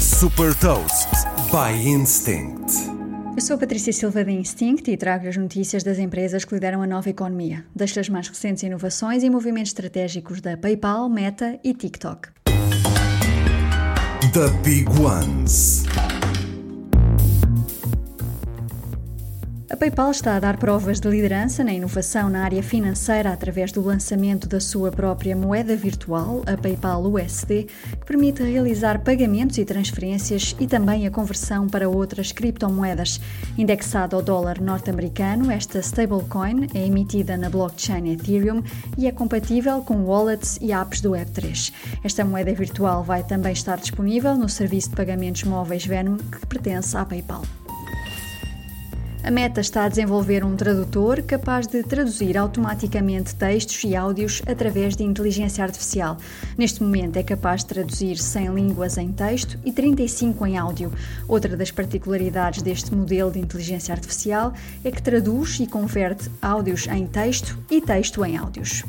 Super Toast by Instinct. Eu sou a Patrícia Silva da Instinct e trago as notícias das empresas que lideram a nova economia, das mais recentes inovações e movimentos estratégicos da PayPal, Meta e TikTok. The Big Ones. A PayPal está a dar provas de liderança na inovação na área financeira através do lançamento da sua própria moeda virtual, a PayPal USD, que permite realizar pagamentos e transferências e também a conversão para outras criptomoedas. Indexada ao dólar norte-americano, esta stablecoin é emitida na blockchain Ethereum e é compatível com wallets e apps do Web3. Esta moeda virtual vai também estar disponível no serviço de pagamentos móveis Venmo que pertence à PayPal. A Meta está a desenvolver um tradutor capaz de traduzir automaticamente textos e áudios através de inteligência artificial. Neste momento é capaz de traduzir 100 línguas em texto e 35 em áudio. Outra das particularidades deste modelo de inteligência artificial é que traduz e converte áudios em texto e texto em áudios.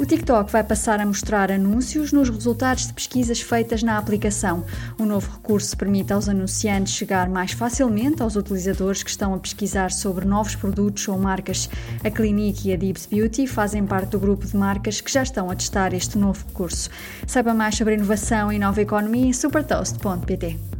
O TikTok vai passar a mostrar anúncios nos resultados de pesquisas feitas na aplicação. O novo recurso permite aos anunciantes chegar mais facilmente aos utilizadores que estão a pesquisar sobre novos produtos ou marcas. A Clinique e a Deeps Beauty fazem parte do grupo de marcas que já estão a testar este novo recurso. Saiba mais sobre inovação e nova economia em supertoast.pt.